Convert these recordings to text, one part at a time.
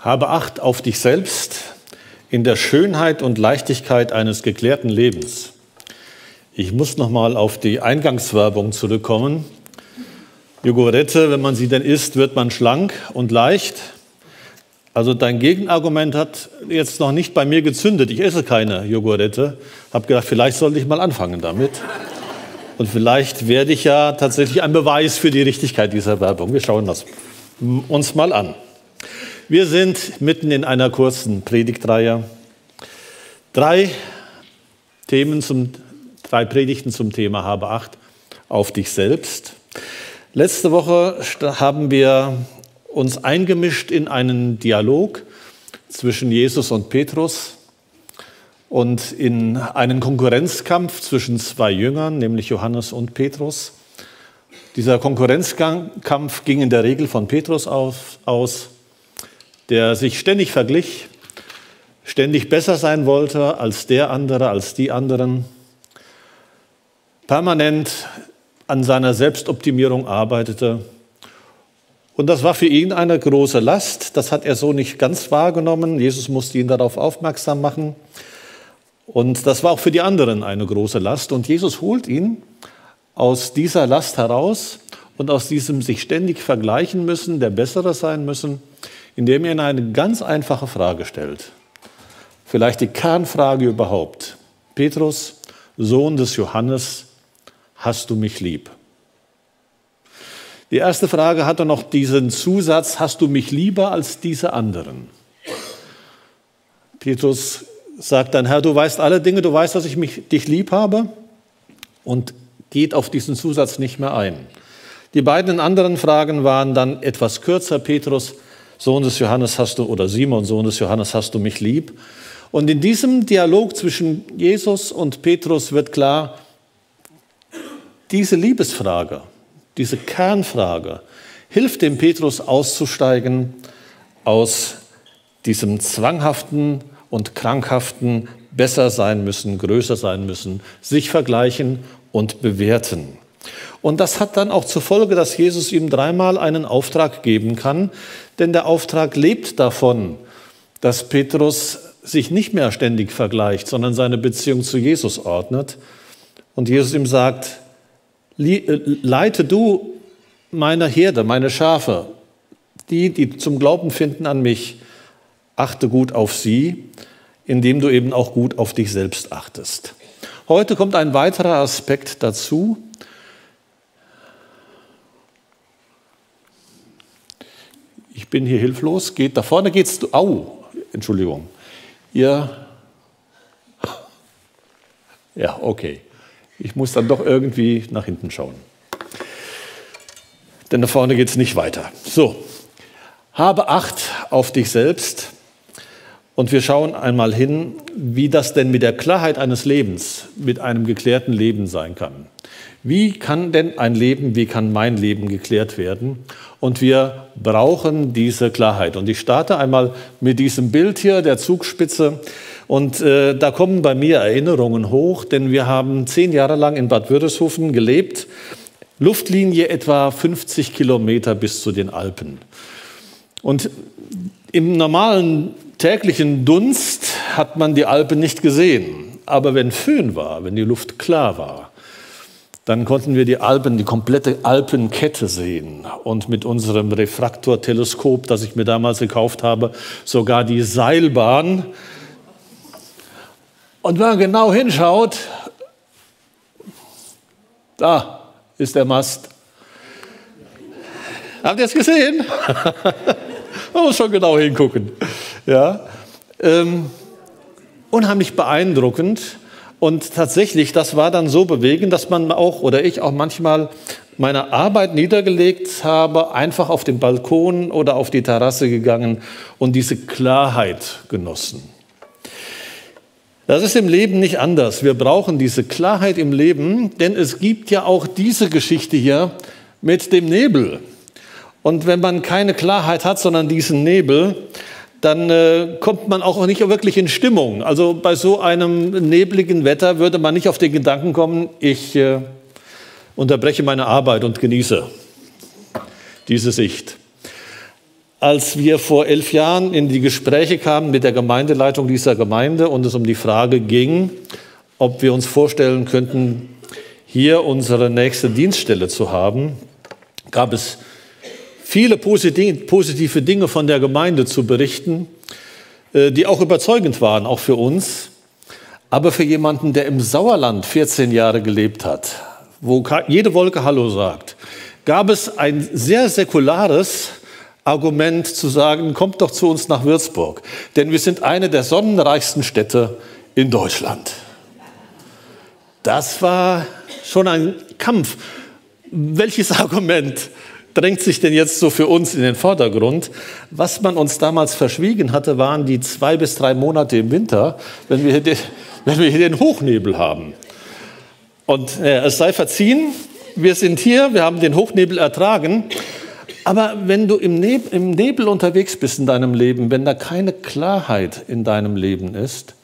Habe Acht auf dich selbst in der Schönheit und Leichtigkeit eines geklärten Lebens. Ich muss noch mal auf die Eingangswerbung zurückkommen. Jogurette, wenn man sie denn isst, wird man schlank und leicht. Also dein Gegenargument hat jetzt noch nicht bei mir gezündet. Ich esse keine Jogurette. Hab gedacht, vielleicht sollte ich mal anfangen damit. Und vielleicht werde ich ja tatsächlich ein Beweis für die Richtigkeit dieser Werbung. Wir schauen das uns mal an. Wir sind mitten in einer kurzen Predigtreihe. Drei Themen zum, drei Predigten zum Thema Habe Acht auf dich selbst. Letzte Woche haben wir uns eingemischt in einen Dialog zwischen Jesus und Petrus und in einen Konkurrenzkampf zwischen zwei Jüngern, nämlich Johannes und Petrus. Dieser Konkurrenzkampf ging in der Regel von Petrus aus der sich ständig verglich, ständig besser sein wollte als der andere, als die anderen, permanent an seiner Selbstoptimierung arbeitete. Und das war für ihn eine große Last. Das hat er so nicht ganz wahrgenommen. Jesus musste ihn darauf aufmerksam machen. Und das war auch für die anderen eine große Last. Und Jesus holt ihn aus dieser Last heraus und aus diesem sich ständig vergleichen müssen, der Bessere sein müssen, indem er ihnen eine ganz einfache Frage stellt. Vielleicht die Kernfrage überhaupt. Petrus, Sohn des Johannes, hast du mich lieb? Die erste Frage hatte noch diesen Zusatz, hast du mich lieber als diese anderen? Petrus sagt dann, Herr, du weißt alle Dinge, du weißt, dass ich mich, dich lieb habe und geht auf diesen Zusatz nicht mehr ein. Die beiden anderen Fragen waren dann etwas kürzer. Petrus, Sohn des Johannes hast du, oder Simon, Sohn des Johannes, hast du mich lieb? Und in diesem Dialog zwischen Jesus und Petrus wird klar, diese Liebesfrage, diese Kernfrage hilft dem Petrus auszusteigen aus diesem zwanghaften und krankhaften besser sein müssen, größer sein müssen, sich vergleichen und bewerten. Und das hat dann auch zur Folge, dass Jesus ihm dreimal einen Auftrag geben kann, denn der Auftrag lebt davon, dass Petrus sich nicht mehr ständig vergleicht, sondern seine Beziehung zu Jesus ordnet. Und Jesus ihm sagt, äh, leite du meine Herde, meine Schafe, die, die zum Glauben finden an mich, achte gut auf sie, indem du eben auch gut auf dich selbst achtest. Heute kommt ein weiterer Aspekt dazu, ich bin hier hilflos, geht da vorne geht's, au, Entschuldigung, ihr, ja, okay, ich muss dann doch irgendwie nach hinten schauen. Denn da vorne geht es nicht weiter. So, habe Acht auf dich selbst. Und wir schauen einmal hin, wie das denn mit der Klarheit eines Lebens, mit einem geklärten Leben sein kann. Wie kann denn ein Leben, wie kann mein Leben geklärt werden? Und wir brauchen diese Klarheit. Und ich starte einmal mit diesem Bild hier der Zugspitze. Und äh, da kommen bei mir Erinnerungen hoch, denn wir haben zehn Jahre lang in Bad Wörishofen gelebt. Luftlinie etwa 50 Kilometer bis zu den Alpen. Und im normalen täglichen Dunst hat man die Alpen nicht gesehen. Aber wenn Föhn war, wenn die Luft klar war, dann konnten wir die Alpen, die komplette Alpenkette sehen und mit unserem Refraktorteleskop, das ich mir damals gekauft habe, sogar die Seilbahn. Und wenn man genau hinschaut, da ist der Mast. Habt ihr es gesehen? man muss schon genau hingucken. Ja? Ähm, unheimlich beeindruckend. Und tatsächlich, das war dann so bewegend, dass man auch oder ich auch manchmal meine Arbeit niedergelegt habe, einfach auf den Balkon oder auf die Terrasse gegangen und diese Klarheit genossen. Das ist im Leben nicht anders. Wir brauchen diese Klarheit im Leben, denn es gibt ja auch diese Geschichte hier mit dem Nebel. Und wenn man keine Klarheit hat, sondern diesen Nebel, dann äh, kommt man auch nicht wirklich in Stimmung. Also bei so einem nebligen Wetter würde man nicht auf den Gedanken kommen, ich äh, unterbreche meine Arbeit und genieße diese Sicht. als wir vor elf Jahren in die Gespräche kamen mit der Gemeindeleitung dieser Gemeinde und es um die Frage ging, ob wir uns vorstellen könnten, hier unsere nächste Dienststelle zu haben, gab es viele positive Dinge von der Gemeinde zu berichten, äh, die auch überzeugend waren, auch für uns. Aber für jemanden, der im Sauerland 14 Jahre gelebt hat, wo jede Wolke Hallo sagt, gab es ein sehr säkulares Argument zu sagen, kommt doch zu uns nach Würzburg, denn wir sind eine der sonnenreichsten Städte in Deutschland. Das war schon ein Kampf. Welches Argument drängt sich denn jetzt so für uns in den Vordergrund? Was man uns damals verschwiegen hatte, waren die zwei bis drei Monate im Winter, wenn wir, den, wenn wir hier den Hochnebel haben. Und äh, es sei verziehen, wir sind hier, wir haben den Hochnebel ertragen. Aber wenn du im, Neb im Nebel unterwegs bist in deinem Leben, wenn da keine Klarheit in deinem Leben ist,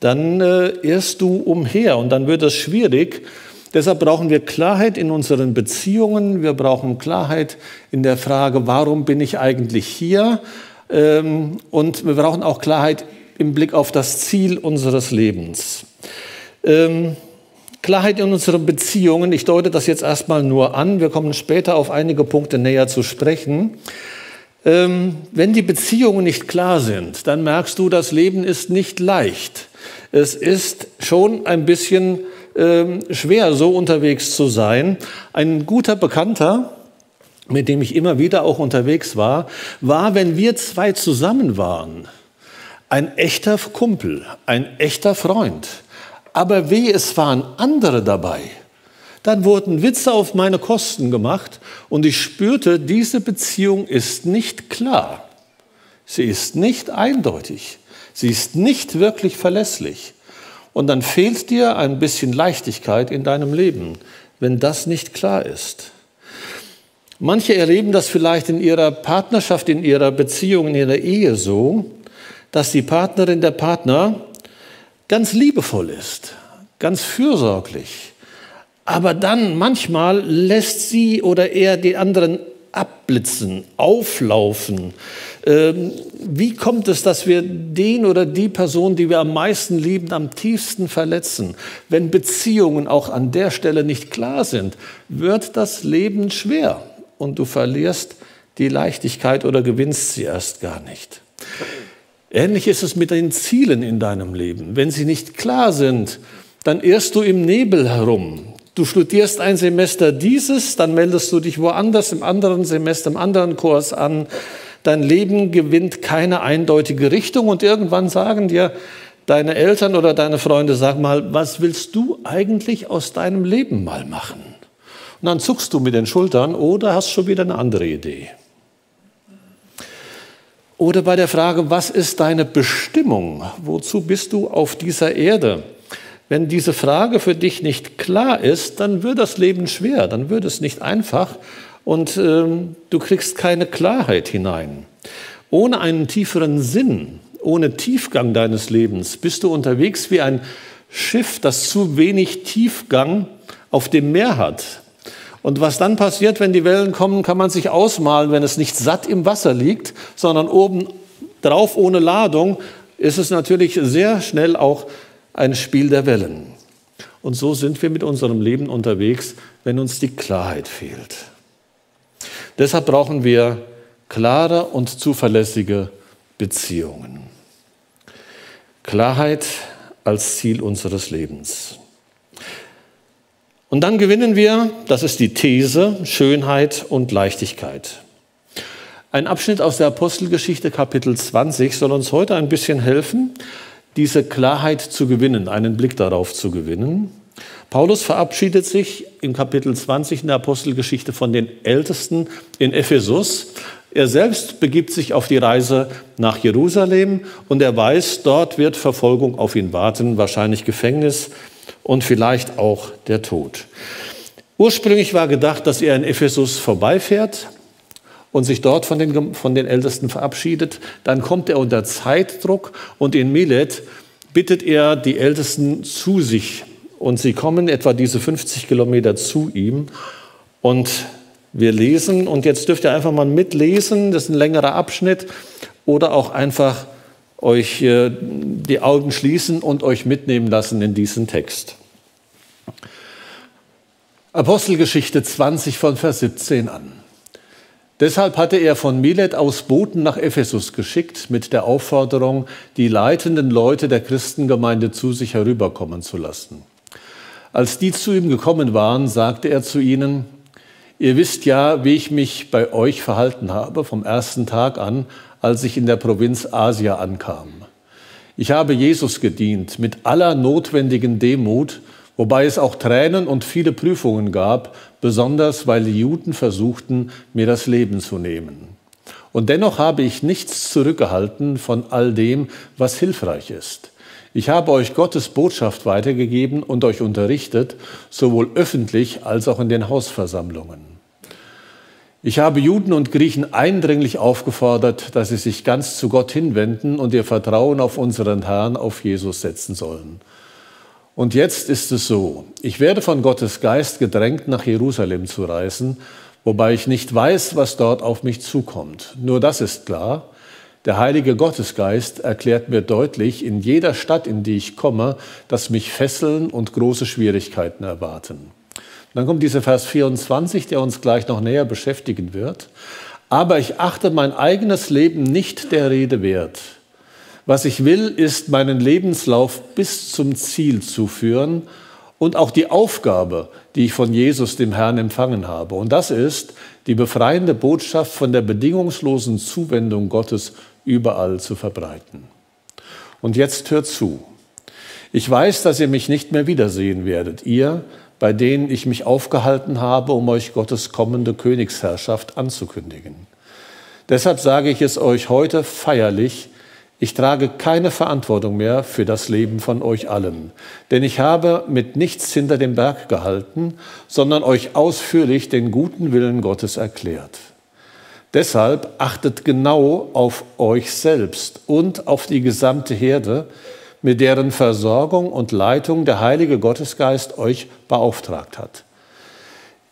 dann äh, irrst du umher und dann wird es schwierig. Deshalb brauchen wir Klarheit in unseren Beziehungen. Wir brauchen Klarheit in der Frage, warum bin ich eigentlich hier? Ähm, und wir brauchen auch Klarheit im Blick auf das Ziel unseres Lebens. Ähm, Klarheit in unseren Beziehungen. Ich deute das jetzt erstmal nur an. Wir kommen später auf einige Punkte näher zu sprechen. Ähm, wenn die Beziehungen nicht klar sind, dann merkst du, das Leben ist nicht leicht. Es ist schon ein bisschen ähm, schwer, so unterwegs zu sein. Ein guter Bekannter, mit dem ich immer wieder auch unterwegs war, war, wenn wir zwei zusammen waren, ein echter Kumpel, ein echter Freund. Aber weh, es waren andere dabei. Dann wurden Witze auf meine Kosten gemacht und ich spürte, diese Beziehung ist nicht klar. Sie ist nicht eindeutig. Sie ist nicht wirklich verlässlich. Und dann fehlt dir ein bisschen Leichtigkeit in deinem Leben, wenn das nicht klar ist. Manche erleben das vielleicht in ihrer Partnerschaft, in ihrer Beziehung, in ihrer Ehe so, dass die Partnerin, der Partner ganz liebevoll ist, ganz fürsorglich. Aber dann manchmal lässt sie oder er die anderen abblitzen, auflaufen. Ähm, wie kommt es, dass wir den oder die Person, die wir am meisten lieben, am tiefsten verletzen? Wenn Beziehungen auch an der Stelle nicht klar sind, wird das Leben schwer und du verlierst die Leichtigkeit oder gewinnst sie erst gar nicht. Ähnlich ist es mit den Zielen in deinem Leben. Wenn sie nicht klar sind, dann irrst du im Nebel herum. Du studierst ein Semester dieses, dann meldest du dich woanders im anderen Semester, im anderen Kurs an. Dein Leben gewinnt keine eindeutige Richtung und irgendwann sagen dir deine Eltern oder deine Freunde, sag mal, was willst du eigentlich aus deinem Leben mal machen? Und dann zuckst du mit den Schultern oder hast schon wieder eine andere Idee. Oder bei der Frage, was ist deine Bestimmung? Wozu bist du auf dieser Erde? Wenn diese Frage für dich nicht klar ist, dann wird das Leben schwer, dann wird es nicht einfach und ähm, du kriegst keine Klarheit hinein. Ohne einen tieferen Sinn, ohne Tiefgang deines Lebens bist du unterwegs wie ein Schiff, das zu wenig Tiefgang auf dem Meer hat. Und was dann passiert, wenn die Wellen kommen, kann man sich ausmalen, wenn es nicht satt im Wasser liegt, sondern oben drauf ohne Ladung, ist es natürlich sehr schnell auch ein Spiel der Wellen. Und so sind wir mit unserem Leben unterwegs, wenn uns die Klarheit fehlt. Deshalb brauchen wir klare und zuverlässige Beziehungen. Klarheit als Ziel unseres Lebens. Und dann gewinnen wir, das ist die These, Schönheit und Leichtigkeit. Ein Abschnitt aus der Apostelgeschichte Kapitel 20 soll uns heute ein bisschen helfen, diese Klarheit zu gewinnen, einen Blick darauf zu gewinnen. Paulus verabschiedet sich im Kapitel 20 in der Apostelgeschichte von den Ältesten in Ephesus. Er selbst begibt sich auf die Reise nach Jerusalem und er weiß, dort wird Verfolgung auf ihn warten, wahrscheinlich Gefängnis, und vielleicht auch der Tod. Ursprünglich war gedacht, dass er in Ephesus vorbeifährt und sich dort von den, von den Ältesten verabschiedet. Dann kommt er unter Zeitdruck und in Milet bittet er die Ältesten zu sich. Und sie kommen etwa diese 50 Kilometer zu ihm und Wir lesen und jetzt dürft ihr einfach mal mitlesen, das ist ein längerer Abschnitt, oder auch einfach euch äh, die Augen schließen und euch mitnehmen lassen in diesen Text. Apostelgeschichte 20 von Vers 17 an. Deshalb hatte er von Milet aus Boten nach Ephesus geschickt mit der Aufforderung, die leitenden Leute der Christengemeinde zu sich herüberkommen zu lassen. Als die zu ihm gekommen waren, sagte er zu ihnen, Ihr wisst ja, wie ich mich bei euch verhalten habe vom ersten Tag an, als ich in der Provinz Asia ankam. Ich habe Jesus gedient mit aller notwendigen Demut, wobei es auch Tränen und viele Prüfungen gab, besonders weil die Juden versuchten, mir das Leben zu nehmen. Und dennoch habe ich nichts zurückgehalten von all dem, was hilfreich ist. Ich habe euch Gottes Botschaft weitergegeben und euch unterrichtet, sowohl öffentlich als auch in den Hausversammlungen. Ich habe Juden und Griechen eindringlich aufgefordert, dass sie sich ganz zu Gott hinwenden und ihr Vertrauen auf unseren Herrn, auf Jesus setzen sollen. Und jetzt ist es so, ich werde von Gottes Geist gedrängt, nach Jerusalem zu reisen, wobei ich nicht weiß, was dort auf mich zukommt. Nur das ist klar. Der heilige Gottesgeist erklärt mir deutlich in jeder Stadt, in die ich komme, dass mich Fesseln und große Schwierigkeiten erwarten. Dann kommt dieser Vers 24, der uns gleich noch näher beschäftigen wird. Aber ich achte mein eigenes Leben nicht der Rede wert. Was ich will, ist meinen Lebenslauf bis zum Ziel zu führen und auch die Aufgabe, die ich von Jesus, dem Herrn, empfangen habe. Und das ist, die befreiende Botschaft von der bedingungslosen Zuwendung Gottes überall zu verbreiten. Und jetzt hört zu. Ich weiß, dass ihr mich nicht mehr wiedersehen werdet. Ihr, bei denen ich mich aufgehalten habe, um euch Gottes kommende Königsherrschaft anzukündigen. Deshalb sage ich es euch heute feierlich, ich trage keine Verantwortung mehr für das Leben von euch allen, denn ich habe mit nichts hinter dem Berg gehalten, sondern euch ausführlich den guten Willen Gottes erklärt. Deshalb achtet genau auf euch selbst und auf die gesamte Herde, mit deren Versorgung und Leitung der Heilige Gottesgeist euch beauftragt hat.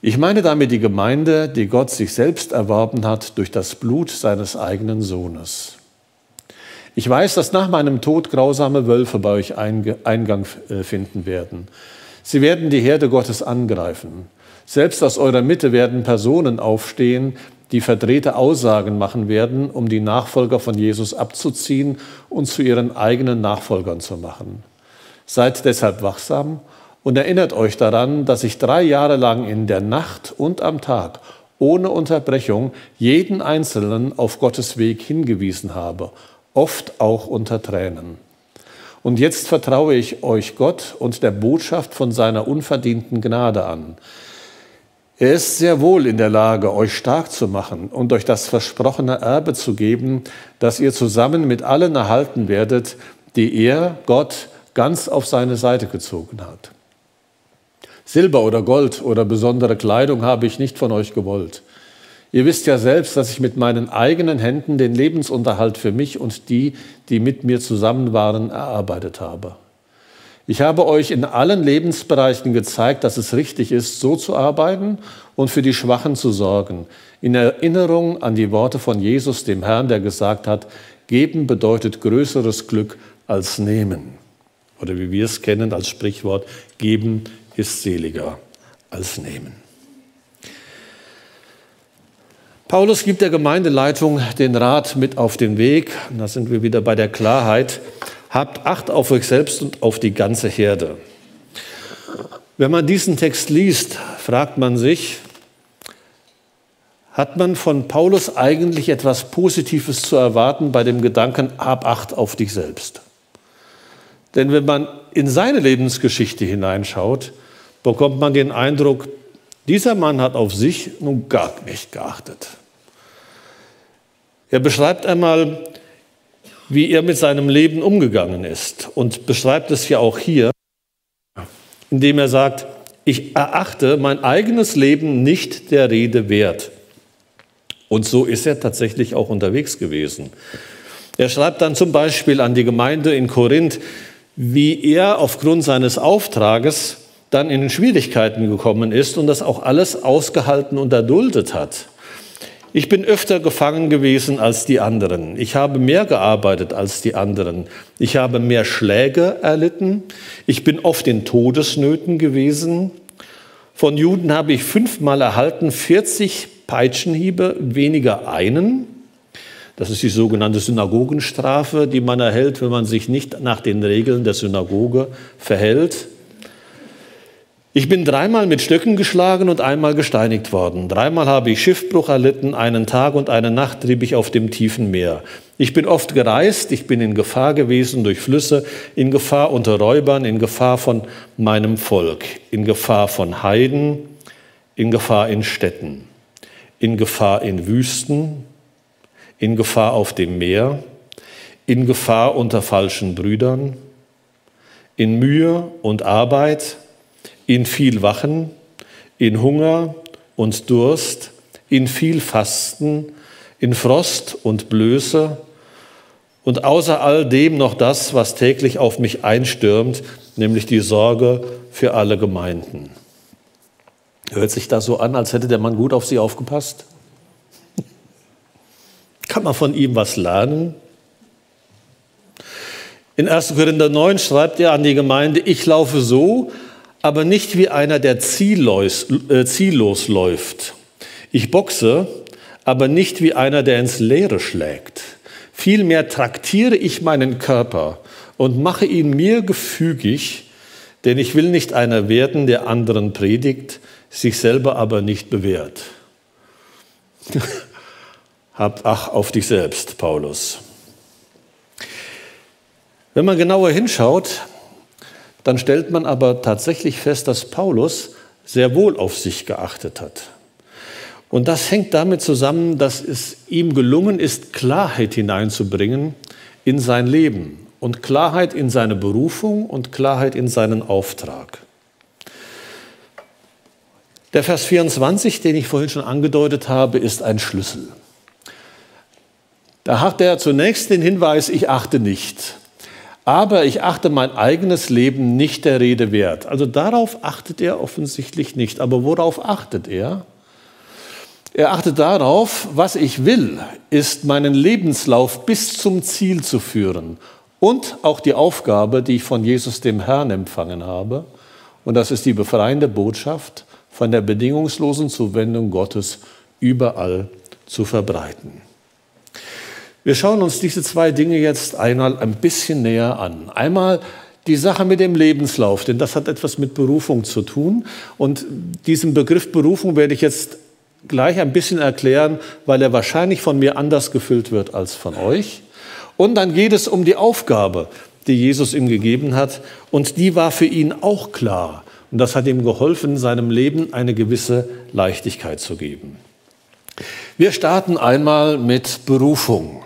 Ich meine damit die Gemeinde, die Gott sich selbst erworben hat durch das Blut seines eigenen Sohnes. Ich weiß, dass nach meinem Tod grausame Wölfe bei euch Eingang äh, finden werden. Sie werden die Herde Gottes angreifen. Selbst aus eurer Mitte werden Personen aufstehen, die verdrehte Aussagen machen werden, um die Nachfolger von Jesus abzuziehen und zu ihren eigenen Nachfolgern zu machen. Seid deshalb wachsam und erinnert euch daran, dass ich drei Jahre lang in der Nacht und am Tag ohne Unterbrechung jeden Einzelnen auf Gottes Weg hingewiesen habe, oft auch unter Tränen. Und jetzt vertraue ich euch Gott und der Botschaft von seiner unverdienten Gnade an. Er ist sehr wohl in der Lage, euch stark zu machen und euch das versprochene Erbe zu geben, das ihr zusammen mit allen erhalten werdet, die er, Gott, ganz auf seine Seite gezogen hat. Silber oder Gold oder besondere Kleidung habe ich nicht von euch gewollt. Ihr wisst ja selbst, dass ich mit meinen eigenen Händen den Lebensunterhalt für mich und die, die mit mir zusammen waren, erarbeitet habe. Ich habe euch in allen Lebensbereichen gezeigt, dass es richtig ist, so zu arbeiten und für die Schwachen zu sorgen. In Erinnerung an die Worte von Jesus, dem Herrn, der gesagt hat, geben bedeutet größeres Glück als nehmen. Oder wie wir es kennen als Sprichwort, geben ist seliger als nehmen. Paulus gibt der Gemeindeleitung den Rat mit auf den Weg. Und da sind wir wieder bei der Klarheit. Habt Acht auf euch selbst und auf die ganze Herde. Wenn man diesen Text liest, fragt man sich, hat man von Paulus eigentlich etwas Positives zu erwarten bei dem Gedanken, hab Acht auf dich selbst? Denn wenn man in seine Lebensgeschichte hineinschaut, bekommt man den Eindruck, dieser Mann hat auf sich nun gar nicht geachtet. Er beschreibt einmal wie er mit seinem Leben umgegangen ist und beschreibt es ja auch hier, indem er sagt, ich erachte mein eigenes Leben nicht der Rede wert. Und so ist er tatsächlich auch unterwegs gewesen. Er schreibt dann zum Beispiel an die Gemeinde in Korinth, wie er aufgrund seines Auftrages dann in Schwierigkeiten gekommen ist und das auch alles ausgehalten und erduldet hat. Ich bin öfter gefangen gewesen als die anderen. Ich habe mehr gearbeitet als die anderen. Ich habe mehr Schläge erlitten. Ich bin oft in Todesnöten gewesen. Von Juden habe ich fünfmal erhalten 40 Peitschenhiebe, weniger einen. Das ist die sogenannte Synagogenstrafe, die man erhält, wenn man sich nicht nach den Regeln der Synagoge verhält. Ich bin dreimal mit Stöcken geschlagen und einmal gesteinigt worden. Dreimal habe ich Schiffbruch erlitten, einen Tag und eine Nacht trieb ich auf dem tiefen Meer. Ich bin oft gereist, ich bin in Gefahr gewesen durch Flüsse, in Gefahr unter Räubern, in Gefahr von meinem Volk, in Gefahr von Heiden, in Gefahr in Städten, in Gefahr in Wüsten, in Gefahr auf dem Meer, in Gefahr unter falschen Brüdern, in Mühe und Arbeit, in viel Wachen, in Hunger und Durst, in viel Fasten, in Frost und Blöße und außer all dem noch das, was täglich auf mich einstürmt, nämlich die Sorge für alle Gemeinden. Hört sich das so an, als hätte der Mann gut auf sie aufgepasst? Kann man von ihm was lernen? In 1. Korinther 9 schreibt er an die Gemeinde, ich laufe so, aber nicht wie einer, der ziellos, äh, ziellos läuft. Ich boxe, aber nicht wie einer, der ins Leere schlägt. Vielmehr traktiere ich meinen Körper und mache ihn mir gefügig, denn ich will nicht einer werden, der anderen predigt, sich selber aber nicht bewährt. Habt Ach auf dich selbst, Paulus. Wenn man genauer hinschaut, dann stellt man aber tatsächlich fest, dass Paulus sehr wohl auf sich geachtet hat. Und das hängt damit zusammen, dass es ihm gelungen ist, Klarheit hineinzubringen in sein Leben und Klarheit in seine Berufung und Klarheit in seinen Auftrag. Der Vers 24, den ich vorhin schon angedeutet habe, ist ein Schlüssel. Da hat er zunächst den Hinweis, ich achte nicht aber ich achte mein eigenes Leben nicht der Rede wert. Also darauf achtet er offensichtlich nicht. Aber worauf achtet er? Er achtet darauf, was ich will, ist meinen Lebenslauf bis zum Ziel zu führen und auch die Aufgabe, die ich von Jesus dem Herrn empfangen habe. Und das ist die befreiende Botschaft von der bedingungslosen Zuwendung Gottes überall zu verbreiten. Wir schauen uns diese zwei Dinge jetzt einmal ein bisschen näher an. Einmal die Sache mit dem Lebenslauf, denn das hat etwas mit Berufung zu tun. Und diesen Begriff Berufung werde ich jetzt gleich ein bisschen erklären, weil er wahrscheinlich von mir anders gefüllt wird als von euch. Und dann geht es um die Aufgabe, die Jesus ihm gegeben hat. Und die war für ihn auch klar. Und das hat ihm geholfen, seinem Leben eine gewisse Leichtigkeit zu geben. Wir starten einmal mit Berufung.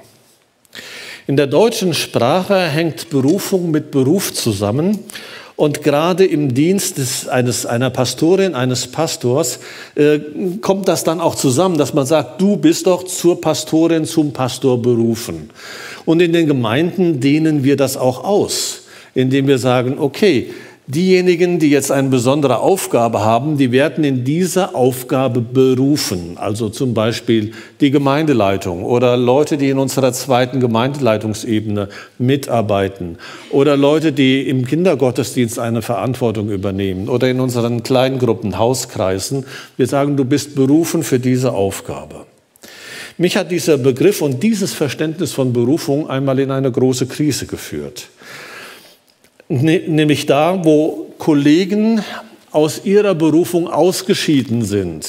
In der deutschen Sprache hängt Berufung mit Beruf zusammen. Und gerade im Dienst des, eines, einer Pastorin, eines Pastors, äh, kommt das dann auch zusammen, dass man sagt, du bist doch zur Pastorin, zum Pastor berufen. Und in den Gemeinden dehnen wir das auch aus, indem wir sagen, okay, Diejenigen, die jetzt eine besondere Aufgabe haben, die werden in dieser Aufgabe berufen. Also zum Beispiel die Gemeindeleitung oder Leute, die in unserer zweiten Gemeindeleitungsebene mitarbeiten oder Leute, die im Kindergottesdienst eine Verantwortung übernehmen oder in unseren Kleingruppen, Hauskreisen. Wir sagen, du bist berufen für diese Aufgabe. Mich hat dieser Begriff und dieses Verständnis von Berufung einmal in eine große Krise geführt. Ne, nämlich da, wo Kollegen aus ihrer Berufung ausgeschieden sind.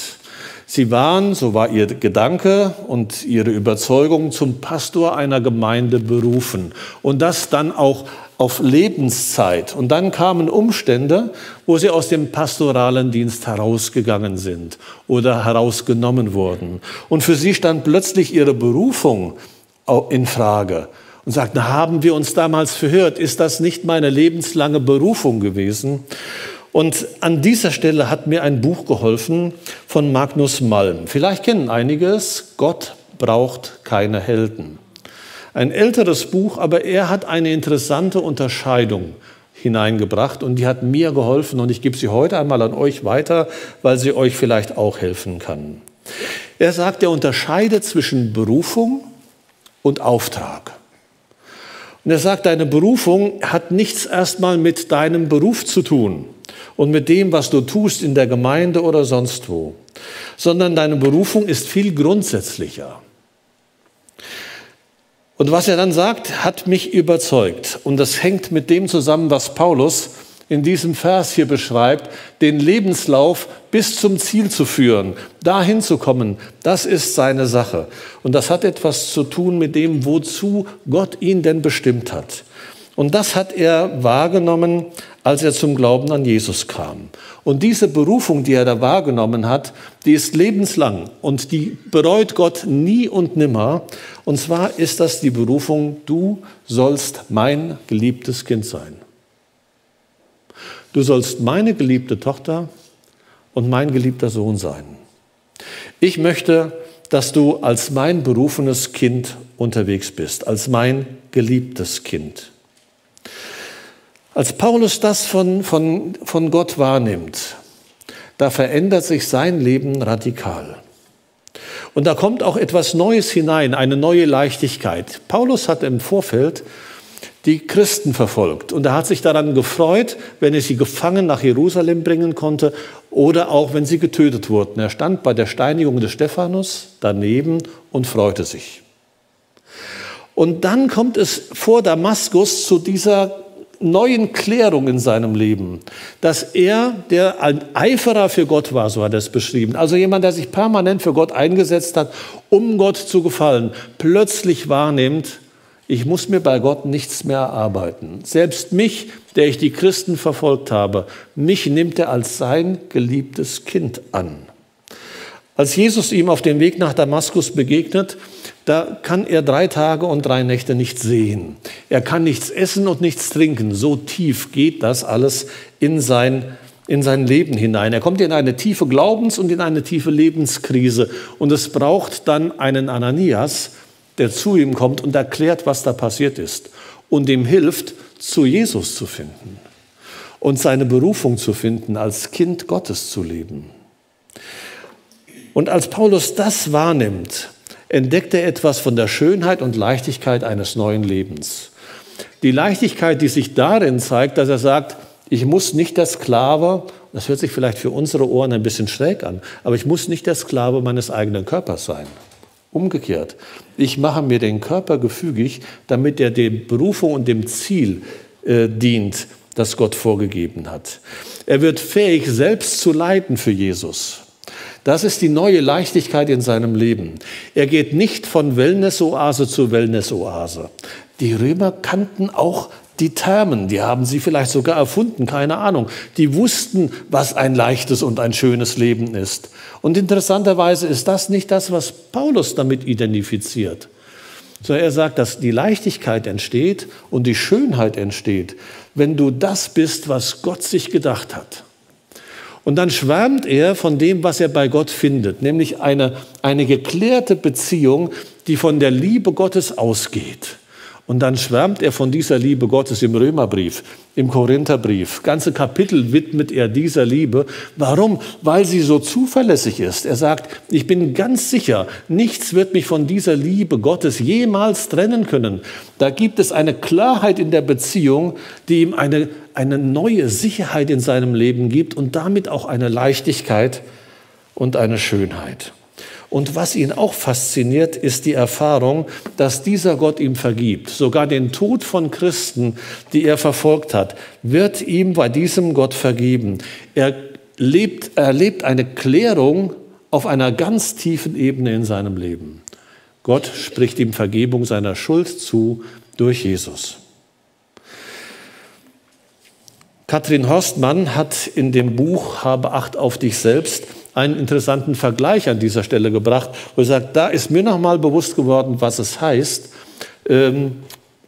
Sie waren, so war ihr Gedanke und ihre Überzeugung, zum Pastor einer Gemeinde berufen. Und das dann auch auf Lebenszeit. Und dann kamen Umstände, wo sie aus dem pastoralen Dienst herausgegangen sind oder herausgenommen wurden. Und für sie stand plötzlich ihre Berufung in Frage und sagt, haben wir uns damals verhört? Ist das nicht meine lebenslange Berufung gewesen? Und an dieser Stelle hat mir ein Buch geholfen von Magnus Malm. Vielleicht kennen einige es, Gott braucht keine Helden. Ein älteres Buch, aber er hat eine interessante Unterscheidung hineingebracht und die hat mir geholfen und ich gebe sie heute einmal an euch weiter, weil sie euch vielleicht auch helfen kann. Er sagt, er unterscheidet zwischen Berufung und Auftrag. Und er sagt, deine Berufung hat nichts erstmal mit deinem Beruf zu tun und mit dem, was du tust in der Gemeinde oder sonst wo, sondern deine Berufung ist viel grundsätzlicher. Und was er dann sagt, hat mich überzeugt. Und das hängt mit dem zusammen, was Paulus in diesem Vers hier beschreibt, den Lebenslauf bis zum Ziel zu führen, dahin zu kommen, das ist seine Sache. Und das hat etwas zu tun mit dem, wozu Gott ihn denn bestimmt hat. Und das hat er wahrgenommen, als er zum Glauben an Jesus kam. Und diese Berufung, die er da wahrgenommen hat, die ist lebenslang und die bereut Gott nie und nimmer. Und zwar ist das die Berufung, du sollst mein geliebtes Kind sein. Du sollst meine geliebte Tochter und mein geliebter Sohn sein. Ich möchte, dass du als mein berufenes Kind unterwegs bist, als mein geliebtes Kind. Als Paulus das von, von, von Gott wahrnimmt, da verändert sich sein Leben radikal. Und da kommt auch etwas Neues hinein, eine neue Leichtigkeit. Paulus hat im Vorfeld die Christen verfolgt. Und er hat sich daran gefreut, wenn er sie gefangen nach Jerusalem bringen konnte oder auch wenn sie getötet wurden. Er stand bei der Steinigung des Stephanus daneben und freute sich. Und dann kommt es vor Damaskus zu dieser neuen Klärung in seinem Leben, dass er, der ein Eiferer für Gott war, so hat er es beschrieben, also jemand, der sich permanent für Gott eingesetzt hat, um Gott zu gefallen, plötzlich wahrnimmt, ich muss mir bei Gott nichts mehr erarbeiten. Selbst mich, der ich die Christen verfolgt habe, mich nimmt er als sein geliebtes Kind an. Als Jesus ihm auf dem Weg nach Damaskus begegnet, da kann er drei Tage und drei Nächte nichts sehen. Er kann nichts essen und nichts trinken. So tief geht das alles in sein, in sein Leben hinein. Er kommt in eine tiefe Glaubens- und in eine tiefe Lebenskrise. Und es braucht dann einen Ananias, der zu ihm kommt und erklärt, was da passiert ist und ihm hilft, zu Jesus zu finden und seine Berufung zu finden, als Kind Gottes zu leben. Und als Paulus das wahrnimmt, entdeckt er etwas von der Schönheit und Leichtigkeit eines neuen Lebens. Die Leichtigkeit, die sich darin zeigt, dass er sagt, ich muss nicht der Sklave, das hört sich vielleicht für unsere Ohren ein bisschen schräg an, aber ich muss nicht der Sklave meines eigenen Körpers sein. Umgekehrt, ich mache mir den Körper gefügig, damit er der Berufung und dem Ziel äh, dient, das Gott vorgegeben hat. Er wird fähig, selbst zu leiden für Jesus. Das ist die neue Leichtigkeit in seinem Leben. Er geht nicht von Wellnessoase zu Wellnessoase. Die Römer kannten auch die Thermen, die haben sie vielleicht sogar erfunden, keine Ahnung. Die wussten, was ein leichtes und ein schönes Leben ist. Und interessanterweise ist das nicht das, was Paulus damit identifiziert, sondern er sagt, dass die Leichtigkeit entsteht und die Schönheit entsteht, wenn du das bist, was Gott sich gedacht hat. Und dann schwärmt er von dem, was er bei Gott findet, nämlich eine, eine geklärte Beziehung, die von der Liebe Gottes ausgeht. Und dann schwärmt er von dieser Liebe Gottes im Römerbrief, im Korintherbrief. Ganze Kapitel widmet er dieser Liebe. Warum? Weil sie so zuverlässig ist. Er sagt, ich bin ganz sicher, nichts wird mich von dieser Liebe Gottes jemals trennen können. Da gibt es eine Klarheit in der Beziehung, die ihm eine, eine neue Sicherheit in seinem Leben gibt und damit auch eine Leichtigkeit und eine Schönheit. Und was ihn auch fasziniert, ist die Erfahrung, dass dieser Gott ihm vergibt. Sogar den Tod von Christen, die er verfolgt hat, wird ihm bei diesem Gott vergeben. Er lebt, erlebt eine Klärung auf einer ganz tiefen Ebene in seinem Leben. Gott spricht ihm Vergebung seiner Schuld zu durch Jesus. Katrin Horstmann hat in dem Buch Habe Acht auf dich selbst einen interessanten Vergleich an dieser Stelle gebracht, wo er sagt, da ist mir nochmal bewusst geworden, was es heißt, ähm,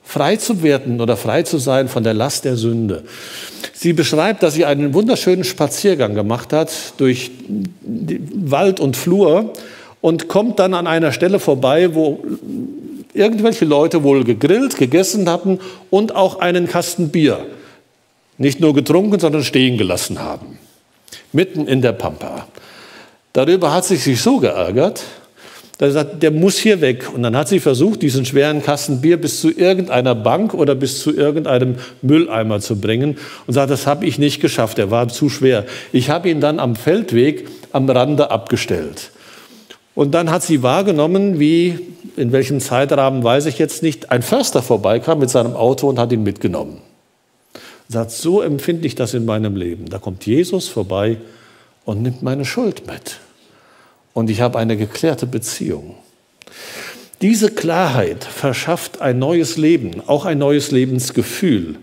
frei zu werden oder frei zu sein von der Last der Sünde. Sie beschreibt, dass sie einen wunderschönen Spaziergang gemacht hat durch Wald und Flur und kommt dann an einer Stelle vorbei, wo irgendwelche Leute wohl gegrillt, gegessen hatten und auch einen Kasten Bier nicht nur getrunken, sondern stehen gelassen haben. Mitten in der Pampa. Darüber hat sie sich so geärgert, dass er sagt, der muss hier weg. Und dann hat sie versucht, diesen schweren Kasten Bier bis zu irgendeiner Bank oder bis zu irgendeinem Mülleimer zu bringen und sagt, das habe ich nicht geschafft, er war zu schwer. Ich habe ihn dann am Feldweg am Rande abgestellt. Und dann hat sie wahrgenommen, wie, in welchem Zeitrahmen weiß ich jetzt nicht, ein Förster vorbeikam mit seinem Auto und hat ihn mitgenommen. Und sagt, so empfinde ich das in meinem Leben. Da kommt Jesus vorbei und nimmt meine Schuld mit und ich habe eine geklärte Beziehung. Diese Klarheit verschafft ein neues Leben, auch ein neues Lebensgefühl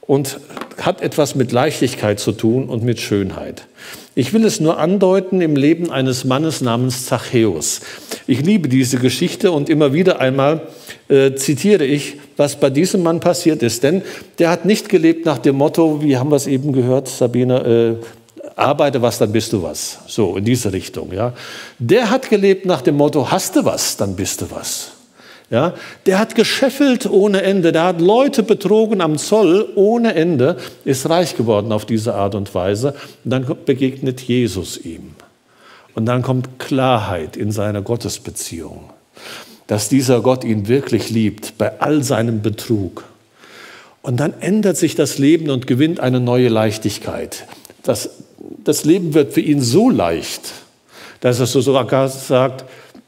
und hat etwas mit Leichtigkeit zu tun und mit Schönheit. Ich will es nur andeuten im Leben eines Mannes namens Zachäus. Ich liebe diese Geschichte und immer wieder einmal äh, zitiere ich, was bei diesem Mann passiert ist. Denn der hat nicht gelebt nach dem Motto, wie haben wir es eben gehört, Sabine, äh, arbeite was, dann bist du was. So in diese Richtung. Ja. Der hat gelebt nach dem Motto, hast du was, dann bist du was. Ja, der hat gescheffelt ohne Ende, der hat Leute betrogen am Zoll ohne Ende, ist reich geworden auf diese Art und Weise. Und dann begegnet Jesus ihm. Und dann kommt Klarheit in seiner Gottesbeziehung, dass dieser Gott ihn wirklich liebt bei all seinem Betrug. Und dann ändert sich das Leben und gewinnt eine neue Leichtigkeit. Das das Leben wird für ihn so leicht, dass er sogar sagt,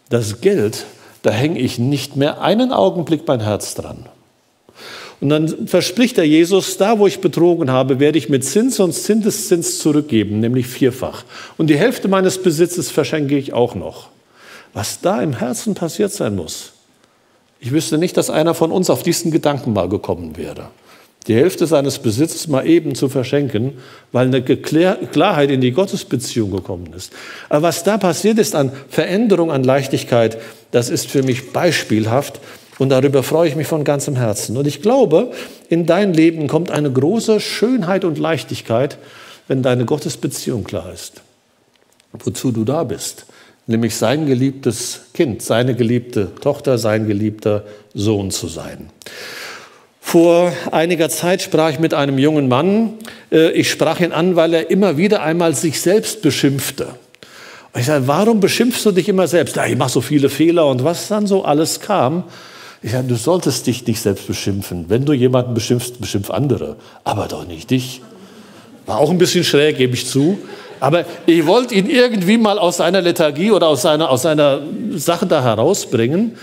das Geld, da hänge ich nicht mehr einen Augenblick mein Herz dran. Und dann verspricht er Jesus, da wo ich betrogen habe, werde ich mit Zins und Zinseszins zurückgeben, nämlich vierfach. Und die Hälfte meines Besitzes verschenke ich auch noch. Was da im Herzen passiert sein muss. Ich wüsste nicht, dass einer von uns auf diesen Gedanken mal gekommen wäre die Hälfte seines Besitzes mal eben zu verschenken, weil eine Klarheit in die Gottesbeziehung gekommen ist. Aber was da passiert ist an Veränderung, an Leichtigkeit, das ist für mich beispielhaft und darüber freue ich mich von ganzem Herzen. Und ich glaube, in dein Leben kommt eine große Schönheit und Leichtigkeit, wenn deine Gottesbeziehung klar ist. Wozu du da bist, nämlich sein geliebtes Kind, seine geliebte Tochter, sein geliebter Sohn zu sein. Vor einiger Zeit sprach ich mit einem jungen Mann. Äh, ich sprach ihn an, weil er immer wieder einmal sich selbst beschimpfte. Und ich sage, warum beschimpfst du dich immer selbst? Ja, ich mache so viele Fehler und was dann so alles kam. Ich sage, du solltest dich nicht selbst beschimpfen. Wenn du jemanden beschimpfst, beschimpf andere, aber doch nicht dich. War auch ein bisschen schräg, gebe ich zu. Aber ich wollte ihn irgendwie mal aus seiner Lethargie oder aus seiner, aus seiner Sache da herausbringen.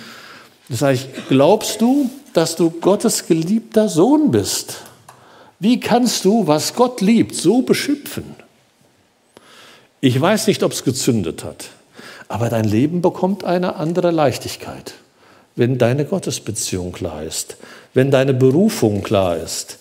Das sage ich, glaubst du, dass du Gottes geliebter Sohn bist. Wie kannst du, was Gott liebt, so beschimpfen? Ich weiß nicht, ob es gezündet hat, aber dein Leben bekommt eine andere Leichtigkeit, wenn deine Gottesbeziehung klar ist, wenn deine Berufung klar ist.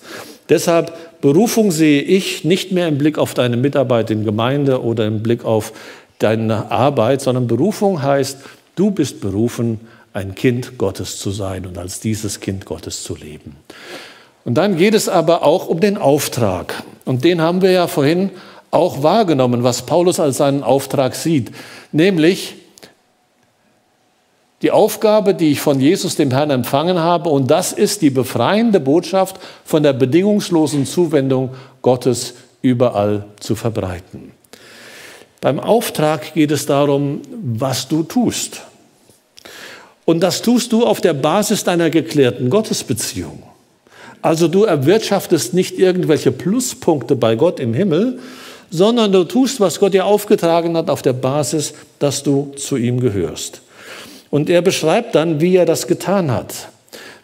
Deshalb Berufung sehe ich nicht mehr im Blick auf deine Mitarbeit in Gemeinde oder im Blick auf deine Arbeit, sondern Berufung heißt, du bist berufen, ein Kind Gottes zu sein und als dieses Kind Gottes zu leben. Und dann geht es aber auch um den Auftrag. Und den haben wir ja vorhin auch wahrgenommen, was Paulus als seinen Auftrag sieht. Nämlich die Aufgabe, die ich von Jesus, dem Herrn, empfangen habe. Und das ist die befreiende Botschaft von der bedingungslosen Zuwendung Gottes überall zu verbreiten. Beim Auftrag geht es darum, was du tust. Und das tust du auf der Basis deiner geklärten Gottesbeziehung. Also du erwirtschaftest nicht irgendwelche Pluspunkte bei Gott im Himmel, sondern du tust, was Gott dir aufgetragen hat, auf der Basis, dass du zu ihm gehörst. Und er beschreibt dann, wie er das getan hat,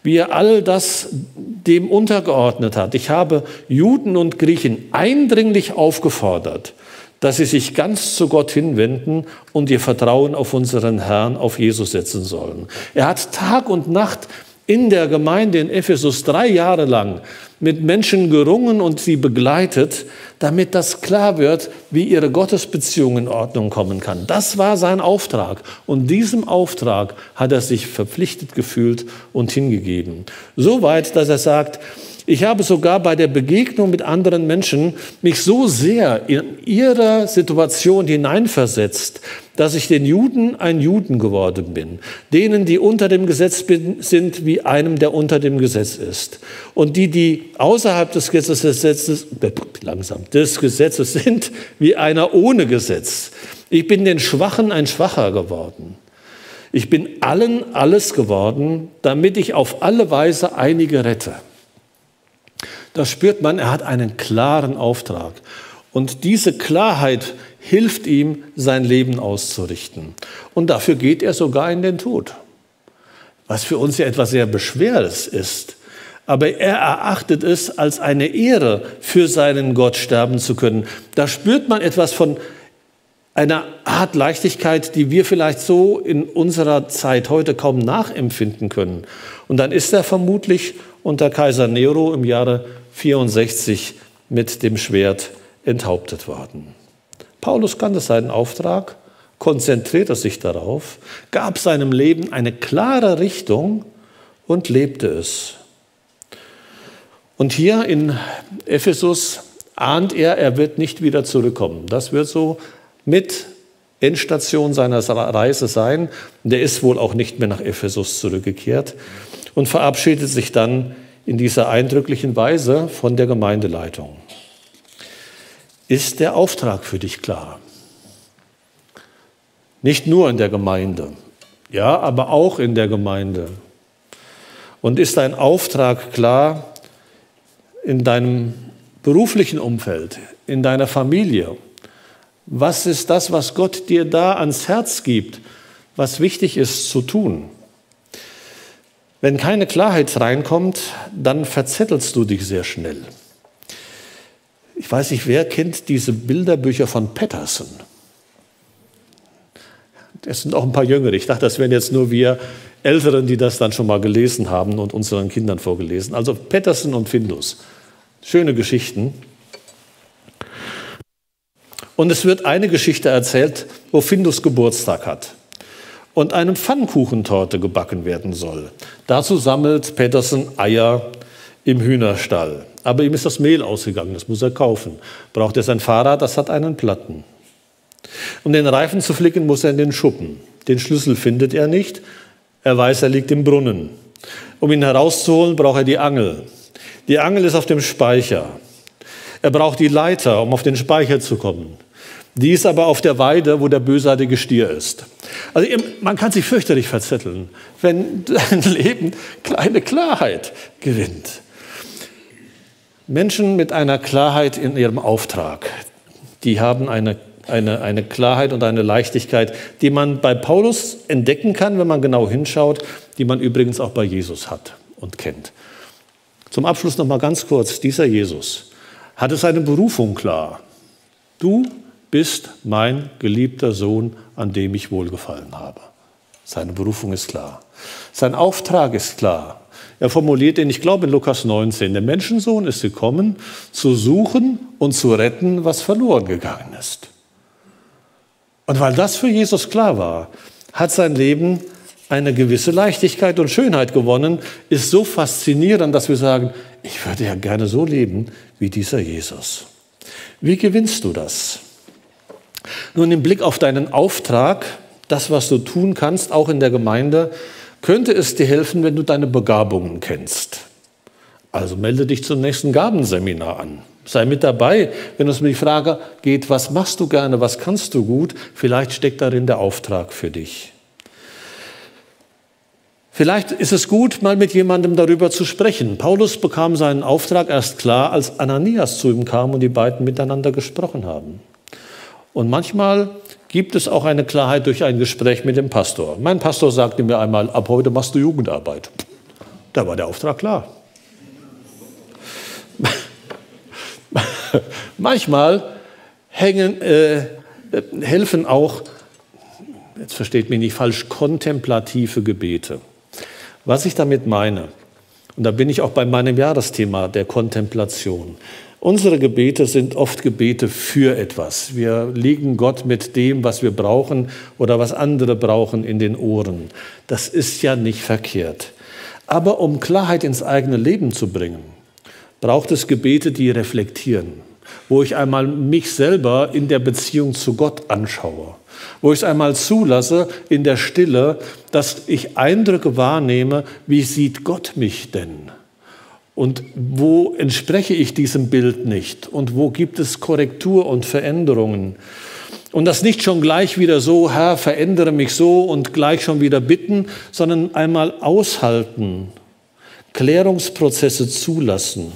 wie er all das dem untergeordnet hat. Ich habe Juden und Griechen eindringlich aufgefordert, dass sie sich ganz zu Gott hinwenden und ihr Vertrauen auf unseren Herrn, auf Jesus setzen sollen. Er hat Tag und Nacht in der Gemeinde in Ephesus drei Jahre lang mit Menschen gerungen und sie begleitet, damit das klar wird, wie ihre Gottesbeziehung in Ordnung kommen kann. Das war sein Auftrag. Und diesem Auftrag hat er sich verpflichtet gefühlt und hingegeben. Soweit, dass er sagt, ich habe sogar bei der Begegnung mit anderen Menschen mich so sehr in ihre Situation hineinversetzt, dass ich den Juden ein Juden geworden bin, denen, die unter dem Gesetz sind, wie einem, der unter dem Gesetz ist. Und die, die außerhalb des Gesetzes, äh, langsam, des Gesetzes sind wie einer ohne Gesetz. Ich bin den Schwachen ein Schwacher geworden. Ich bin allen alles geworden, damit ich auf alle Weise einige rette. Da spürt man, er hat einen klaren Auftrag. Und diese Klarheit hilft ihm, sein Leben auszurichten. Und dafür geht er sogar in den Tod. Was für uns ja etwas sehr Beschweres ist. Aber er erachtet es als eine Ehre, für seinen Gott sterben zu können. Da spürt man etwas von einer Art Leichtigkeit, die wir vielleicht so in unserer Zeit heute kaum nachempfinden können. Und dann ist er vermutlich unter Kaiser Nero im Jahre 64 mit dem Schwert enthauptet worden. Paulus kannte seinen Auftrag, konzentrierte sich darauf, gab seinem Leben eine klare Richtung und lebte es. Und hier in Ephesus ahnt er, er wird nicht wieder zurückkommen. Das wird so mit Endstation seiner Reise sein. Und er ist wohl auch nicht mehr nach Ephesus zurückgekehrt und verabschiedet sich dann in dieser eindrücklichen Weise von der Gemeindeleitung. Ist der Auftrag für dich klar? Nicht nur in der Gemeinde, ja, aber auch in der Gemeinde. Und ist dein Auftrag klar in deinem beruflichen Umfeld, in deiner Familie, was ist das, was Gott dir da ans Herz gibt, was wichtig ist zu tun? Wenn keine Klarheit reinkommt, dann verzettelst du dich sehr schnell. Ich weiß nicht, wer kennt diese Bilderbücher von Patterson? Es sind auch ein paar Jüngere. Ich dachte, das wären jetzt nur wir Älteren, die das dann schon mal gelesen haben und unseren Kindern vorgelesen. Also Patterson und Findus. Schöne Geschichten. Und es wird eine Geschichte erzählt, wo Findus Geburtstag hat und eine Pfannkuchentorte gebacken werden soll. Dazu sammelt Petersen Eier im Hühnerstall. Aber ihm ist das Mehl ausgegangen, das muss er kaufen. Braucht er sein Fahrrad, das hat einen Platten. Um den Reifen zu flicken, muss er in den Schuppen. Den Schlüssel findet er nicht. Er weiß, er liegt im Brunnen. Um ihn herauszuholen, braucht er die Angel. Die Angel ist auf dem Speicher. Er braucht die Leiter, um auf den Speicher zu kommen. Die ist aber auf der Weide, wo der bösartige Stier ist. Also man kann sich fürchterlich verzetteln, wenn dein Leben kleine Klarheit gewinnt. Menschen mit einer Klarheit in ihrem Auftrag, die haben eine, eine, eine Klarheit und eine Leichtigkeit, die man bei Paulus entdecken kann, wenn man genau hinschaut, die man übrigens auch bei Jesus hat und kennt. Zum Abschluss noch mal ganz kurz: Dieser Jesus hatte seine Berufung klar. Du bist mein geliebter Sohn, an dem ich wohlgefallen habe. Seine Berufung ist klar. Sein Auftrag ist klar. Er formuliert ihn, ich glaube in Lukas 19, der Menschensohn ist gekommen, zu suchen und zu retten, was verloren gegangen ist. Und weil das für Jesus klar war, hat sein Leben eine gewisse Leichtigkeit und Schönheit gewonnen, ist so faszinierend, dass wir sagen, ich würde ja gerne so leben wie dieser Jesus. Wie gewinnst du das? Nun im Blick auf deinen Auftrag, das, was du tun kannst, auch in der Gemeinde, könnte es dir helfen, wenn du deine Begabungen kennst. Also melde dich zum nächsten Gabenseminar an. Sei mit dabei, wenn es um die Frage geht, was machst du gerne, was kannst du gut, vielleicht steckt darin der Auftrag für dich. Vielleicht ist es gut, mal mit jemandem darüber zu sprechen. Paulus bekam seinen Auftrag erst klar, als Ananias zu ihm kam und die beiden miteinander gesprochen haben. Und manchmal gibt es auch eine Klarheit durch ein Gespräch mit dem Pastor. Mein Pastor sagte mir einmal, ab heute machst du Jugendarbeit. Da war der Auftrag klar. manchmal hängen, äh, helfen auch, jetzt versteht mich nicht falsch, kontemplative Gebete. Was ich damit meine, und da bin ich auch bei meinem Jahresthema der Kontemplation. Unsere Gebete sind oft Gebete für etwas. Wir liegen Gott mit dem, was wir brauchen oder was andere brauchen, in den Ohren. Das ist ja nicht verkehrt. Aber um Klarheit ins eigene Leben zu bringen, braucht es Gebete, die reflektieren, wo ich einmal mich selber in der Beziehung zu Gott anschaue, wo ich es einmal zulasse in der Stille, dass ich Eindrücke wahrnehme, wie sieht Gott mich denn? Und wo entspreche ich diesem Bild nicht? Und wo gibt es Korrektur und Veränderungen? Und das nicht schon gleich wieder so, Herr, verändere mich so und gleich schon wieder bitten, sondern einmal aushalten, Klärungsprozesse zulassen.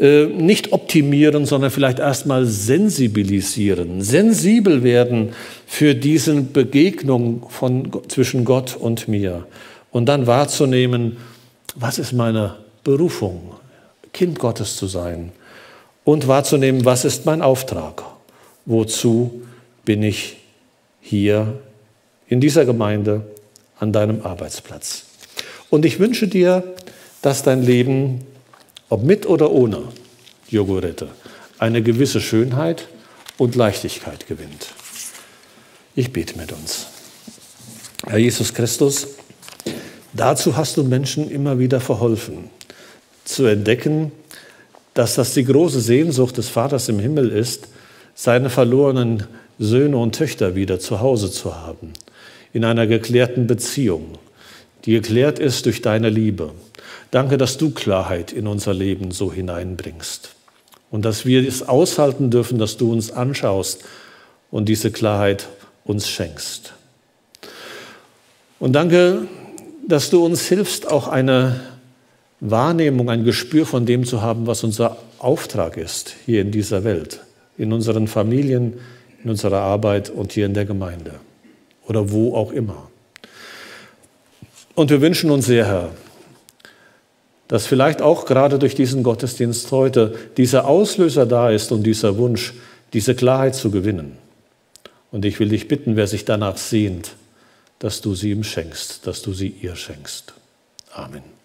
Äh, nicht optimieren, sondern vielleicht erstmal sensibilisieren, sensibel werden für diese Begegnung von, zwischen Gott und mir. Und dann wahrzunehmen, was ist meine Berufung, Kind Gottes zu sein. Und wahrzunehmen, was ist mein Auftrag, wozu bin ich hier in dieser Gemeinde an deinem Arbeitsplatz. Und ich wünsche dir, dass dein Leben ob mit oder ohne Jogurette, eine gewisse Schönheit und Leichtigkeit gewinnt. Ich bete mit uns. Herr Jesus Christus, dazu hast du Menschen immer wieder verholfen, zu entdecken, dass das die große Sehnsucht des Vaters im Himmel ist, seine verlorenen Söhne und Töchter wieder zu Hause zu haben, in einer geklärten Beziehung, die geklärt ist durch deine Liebe. Danke, dass du Klarheit in unser Leben so hineinbringst und dass wir es aushalten dürfen, dass du uns anschaust und diese Klarheit uns schenkst. Und danke, dass du uns hilfst, auch eine Wahrnehmung, ein Gespür von dem zu haben, was unser Auftrag ist hier in dieser Welt, in unseren Familien, in unserer Arbeit und hier in der Gemeinde oder wo auch immer. Und wir wünschen uns sehr, Herr, dass vielleicht auch gerade durch diesen Gottesdienst heute dieser Auslöser da ist und dieser Wunsch, diese Klarheit zu gewinnen. Und ich will dich bitten, wer sich danach sehnt, dass du sie ihm schenkst, dass du sie ihr schenkst. Amen.